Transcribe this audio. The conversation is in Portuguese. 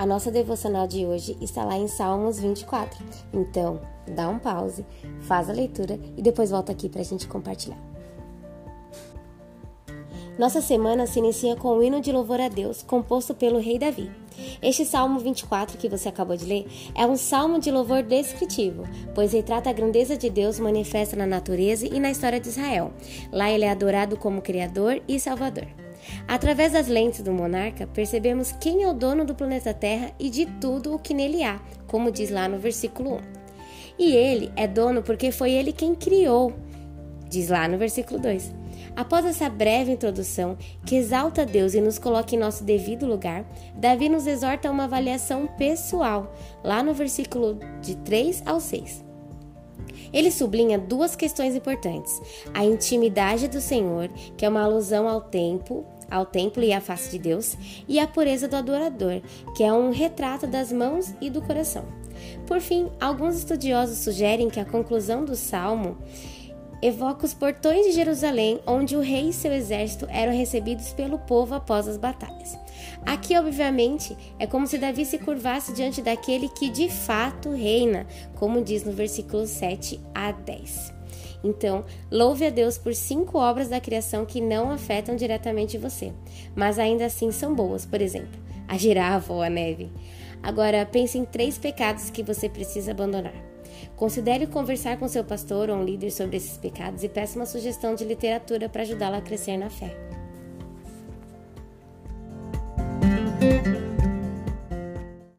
A nossa devocional de hoje está lá em Salmos 24. Então, dá um pause, faz a leitura e depois volta aqui para a gente compartilhar. Nossa semana se inicia com o hino de louvor a Deus, composto pelo rei Davi. Este Salmo 24 que você acabou de ler é um salmo de louvor descritivo, pois retrata a grandeza de Deus manifesta na natureza e na história de Israel. Lá ele é adorado como Criador e Salvador. Através das lentes do monarca, percebemos quem é o dono do planeta Terra e de tudo o que nele há, como diz lá no versículo 1. E ele é dono porque foi ele quem criou, diz lá no versículo 2. Após essa breve introdução, que exalta Deus e nos coloca em nosso devido lugar, Davi nos exorta a uma avaliação pessoal, lá no versículo de 3 ao 6. Ele sublinha duas questões importantes: a intimidade do Senhor, que é uma alusão ao tempo, ao templo e à face de Deus, e a pureza do adorador, que é um retrato das mãos e do coração. Por fim, alguns estudiosos sugerem que a conclusão do salmo evoca os portões de Jerusalém, onde o rei e seu exército eram recebidos pelo povo após as batalhas. Aqui, obviamente, é como se Davi se curvasse diante daquele que de fato reina, como diz no versículo 7 a 10. Então, louve a Deus por cinco obras da criação que não afetam diretamente você, mas ainda assim são boas, por exemplo, a girafa ou a neve. Agora, pense em três pecados que você precisa abandonar. Considere conversar com seu pastor ou um líder sobre esses pecados e peça uma sugestão de literatura para ajudá-lo a crescer na fé.